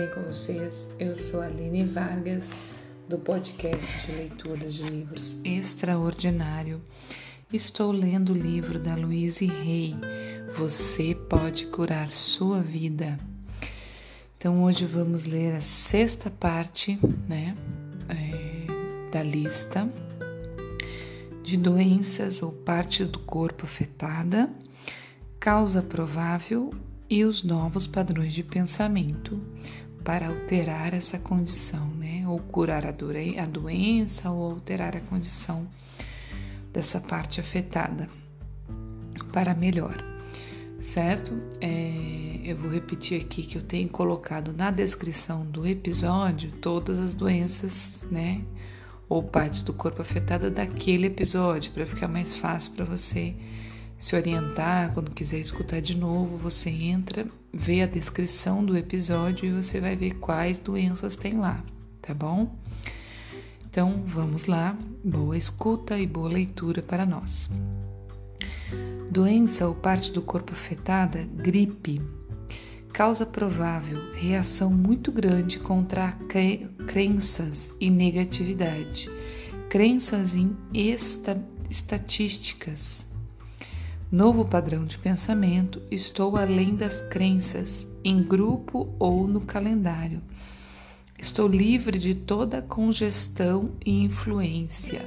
bem com vocês? Eu sou a Aline Vargas, do podcast de leituras de livros extraordinário. Estou lendo o livro da Louise Hay, Você Pode Curar Sua Vida. Então, hoje vamos ler a sexta parte né, é, da lista de doenças ou partes do corpo afetada, causa provável e os novos padrões de pensamento para alterar essa condição, né? Ou curar a, a doença ou alterar a condição dessa parte afetada para melhor, certo? É, eu vou repetir aqui que eu tenho colocado na descrição do episódio todas as doenças, né? Ou partes do corpo afetada daquele episódio, para ficar mais fácil para você se orientar, quando quiser escutar de novo, você entra, vê a descrição do episódio e você vai ver quais doenças tem lá, tá bom? Então vamos lá, boa escuta e boa leitura para nós. Doença ou parte do corpo afetada, gripe. Causa provável reação muito grande contra crenças e negatividade, crenças em esta, estatísticas Novo padrão de pensamento: estou além das crenças, em grupo ou no calendário. Estou livre de toda congestão e influência.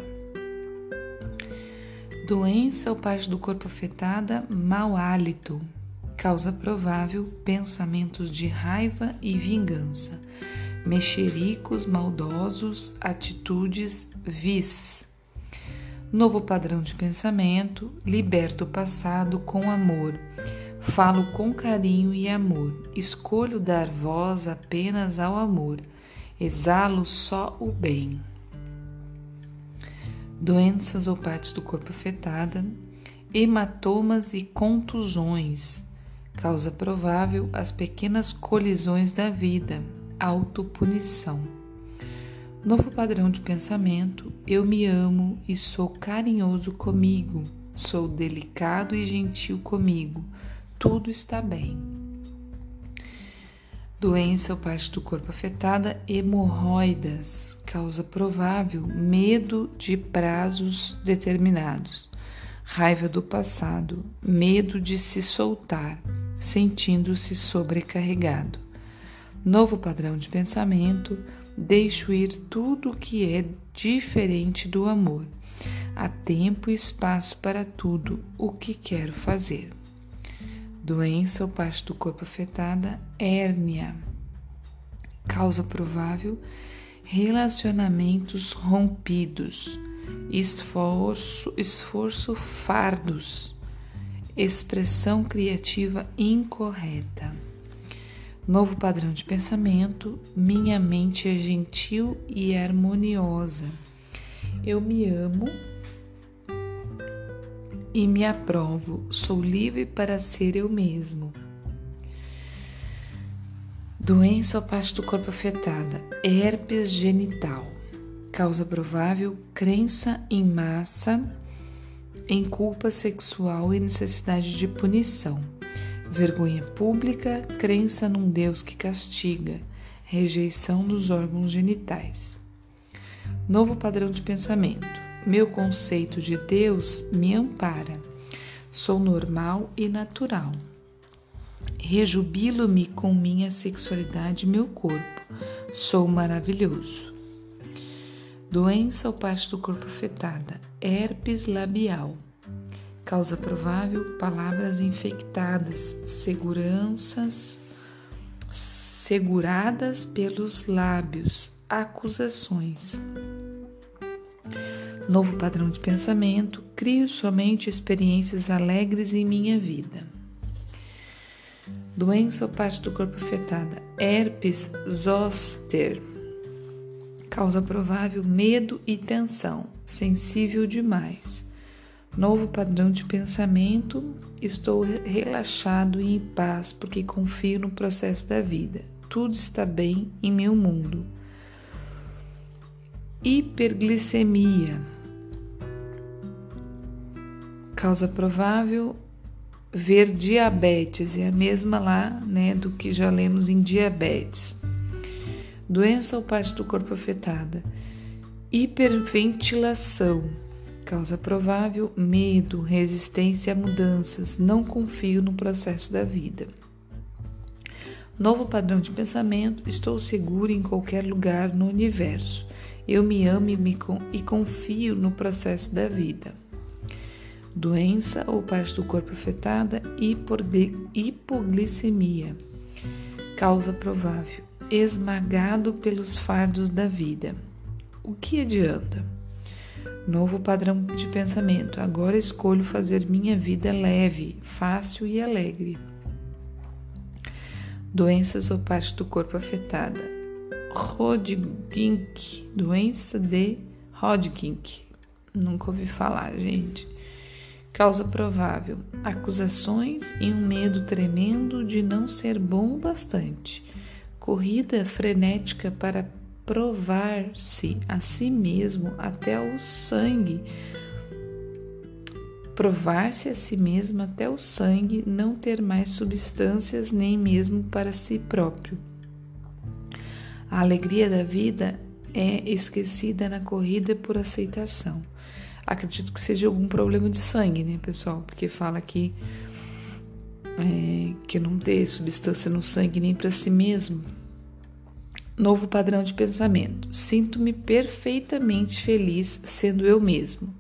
Doença ou parte do corpo afetada, mau hálito. Causa provável pensamentos de raiva e vingança, mexericos maldosos, atitudes vis Novo padrão de pensamento, liberto o passado com amor. Falo com carinho e amor. Escolho dar voz apenas ao amor. Exalo só o bem. Doenças ou partes do corpo afetada, hematomas e contusões. Causa provável as pequenas colisões da vida, autopunição. Novo padrão de pensamento: eu me amo e sou carinhoso comigo, sou delicado e gentil comigo, tudo está bem. Doença ou parte do corpo afetada: hemorroidas, causa provável: medo de prazos determinados, raiva do passado, medo de se soltar, sentindo-se sobrecarregado. Novo padrão de pensamento: deixo ir tudo o que é diferente do amor. Há tempo e espaço para tudo o que quero fazer. Doença ou parte do corpo afetada, hérnia. Causa provável: relacionamentos rompidos, esforço, esforço fardos, expressão criativa incorreta. Novo padrão de pensamento: minha mente é gentil e harmoniosa. Eu me amo e me aprovo. Sou livre para ser eu mesmo. Doença ou parte do corpo afetada: herpes genital. Causa provável: crença em massa, em culpa sexual e necessidade de punição vergonha pública, crença num Deus que castiga, rejeição dos órgãos genitais. Novo padrão de pensamento. Meu conceito de Deus me ampara. Sou normal e natural. Rejubilo-me com minha sexualidade e meu corpo. Sou maravilhoso. Doença ou parte do corpo afetada. Herpes labial. Causa provável: palavras infectadas, seguranças seguradas pelos lábios, acusações. Novo padrão de pensamento: crio somente experiências alegres em minha vida. Doença ou parte do corpo afetada: herpes zoster. Causa provável: medo e tensão, sensível demais. Novo padrão de pensamento, estou relaxado e em paz porque confio no processo da vida. Tudo está bem em meu mundo. Hiperglicemia. Causa provável ver diabetes, é a mesma lá, né, do que já lemos em diabetes. Doença ou parte do corpo afetada. Hiperventilação. Causa provável: medo, resistência a mudanças. Não confio no processo da vida. Novo padrão de pensamento: estou seguro em qualquer lugar no universo. Eu me amo e, me, e confio no processo da vida. Doença ou parte do corpo afetada: hipoglicemia. Causa provável: esmagado pelos fardos da vida. O que adianta? Novo padrão de pensamento. Agora escolho fazer minha vida leve, fácil e alegre. Doenças ou parte do corpo afetada. Hodgkin, doença de Hodgkin. Nunca ouvi falar, gente. Causa provável: acusações e um medo tremendo de não ser bom o bastante. Corrida frenética para provar-se a si mesmo até o sangue. Provar-se a si mesmo até o sangue não ter mais substâncias nem mesmo para si próprio. A alegria da vida é esquecida na corrida por aceitação. Acredito que seja algum problema de sangue, né, pessoal? Porque fala aqui é, que não ter substância no sangue nem para si mesmo. Novo padrão de pensamento. Sinto-me perfeitamente feliz sendo eu mesmo.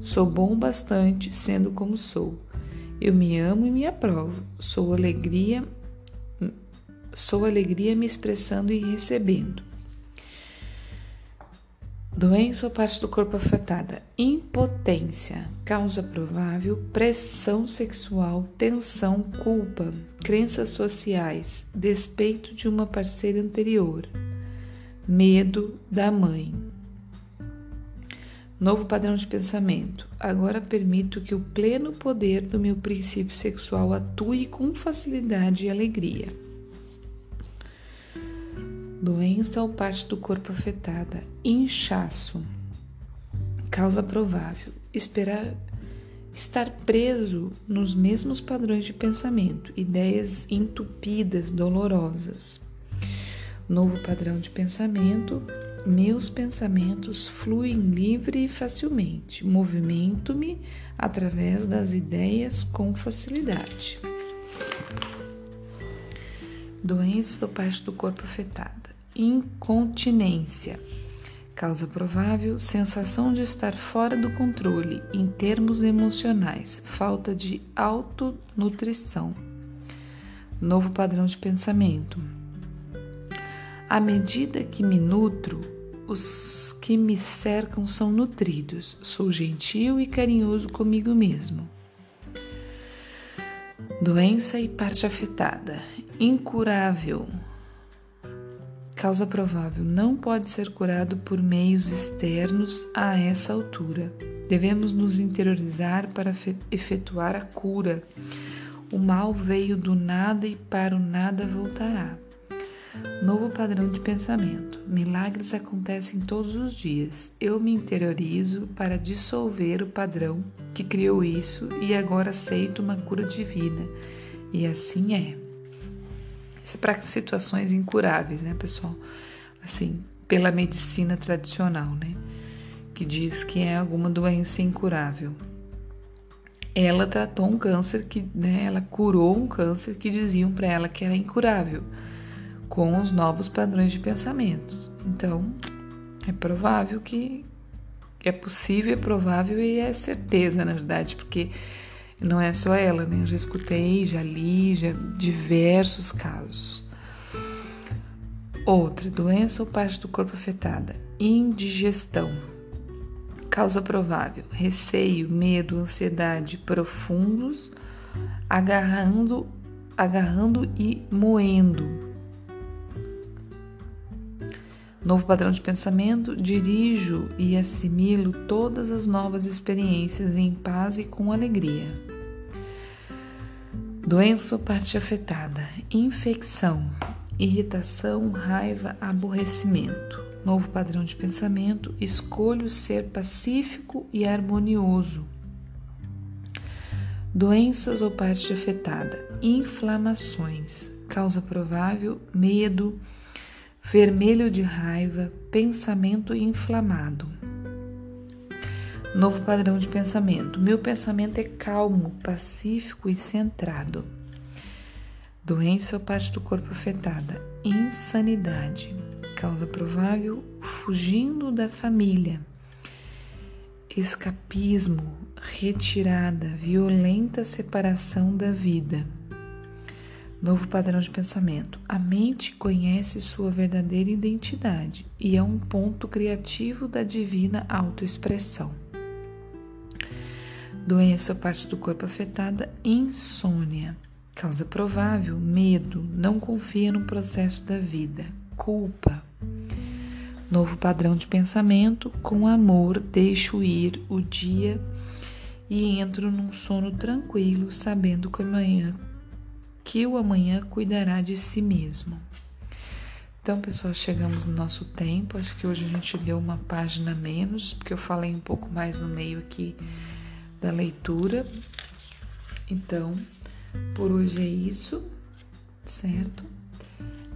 Sou bom bastante sendo como sou. Eu me amo e me aprovo. Sou alegria, sou alegria me expressando e recebendo. Doença ou parte do corpo afetada: impotência, causa provável, pressão sexual, tensão, culpa, crenças sociais, despeito de uma parceira anterior, medo da mãe. Novo padrão de pensamento. Agora permito que o pleno poder do meu princípio sexual atue com facilidade e alegria doença ou parte do corpo afetada, inchaço, causa provável, esperar estar preso nos mesmos padrões de pensamento, ideias entupidas, dolorosas. Novo padrão de pensamento, meus pensamentos fluem livre e facilmente, movimento-me através das ideias com facilidade. Doença ou parte do corpo afetada incontinência. Causa provável: sensação de estar fora do controle em termos emocionais, falta de autonutrição. Novo padrão de pensamento. À medida que me nutro, os que me cercam são nutridos. Sou gentil e carinhoso comigo mesmo. Doença e parte afetada. Incurável causa provável não pode ser curado por meios externos a essa altura. Devemos nos interiorizar para efetuar a cura. O mal veio do nada e para o nada voltará. Novo padrão de pensamento. Milagres acontecem todos os dias. Eu me interiorizo para dissolver o padrão que criou isso e agora aceito uma cura divina. E assim é. Isso é para situações incuráveis, né, pessoal? Assim, pela medicina tradicional, né? Que diz que é alguma doença incurável. Ela tratou um câncer que, né, ela curou um câncer que diziam para ela que era incurável, com os novos padrões de pensamentos. Então, é provável que é possível, é provável e é certeza, na verdade, porque não é só ela, né? Eu já escutei, já li, já diversos casos. Outra doença ou parte do corpo afetada: indigestão. Causa provável: receio, medo, ansiedade profundos, agarrando, agarrando e moendo. Novo padrão de pensamento: dirijo e assimilo todas as novas experiências em paz e com alegria. Doença ou parte afetada: infecção, irritação, raiva, aborrecimento. Novo padrão de pensamento: escolho ser pacífico e harmonioso. Doenças ou parte afetada: inflamações, causa provável, medo, vermelho de raiva, pensamento inflamado. Novo padrão de pensamento. Meu pensamento é calmo, pacífico e centrado. Doença ou parte do corpo afetada. Insanidade. Causa provável: fugindo da família. Escapismo, retirada, violenta separação da vida. Novo padrão de pensamento. A mente conhece sua verdadeira identidade e é um ponto criativo da divina autoexpressão. Doença ou parte do corpo afetada, insônia. Causa provável, medo, não confia no processo da vida, culpa. Novo padrão de pensamento, com amor deixo ir o dia e entro num sono tranquilo, sabendo que amanhã que o amanhã cuidará de si mesmo. Então, pessoal, chegamos no nosso tempo. Acho que hoje a gente leu uma página menos, porque eu falei um pouco mais no meio aqui da leitura. Então, por hoje é isso, certo?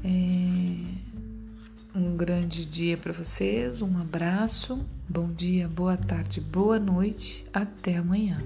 É um grande dia para vocês, um abraço, bom dia, boa tarde, boa noite, até amanhã.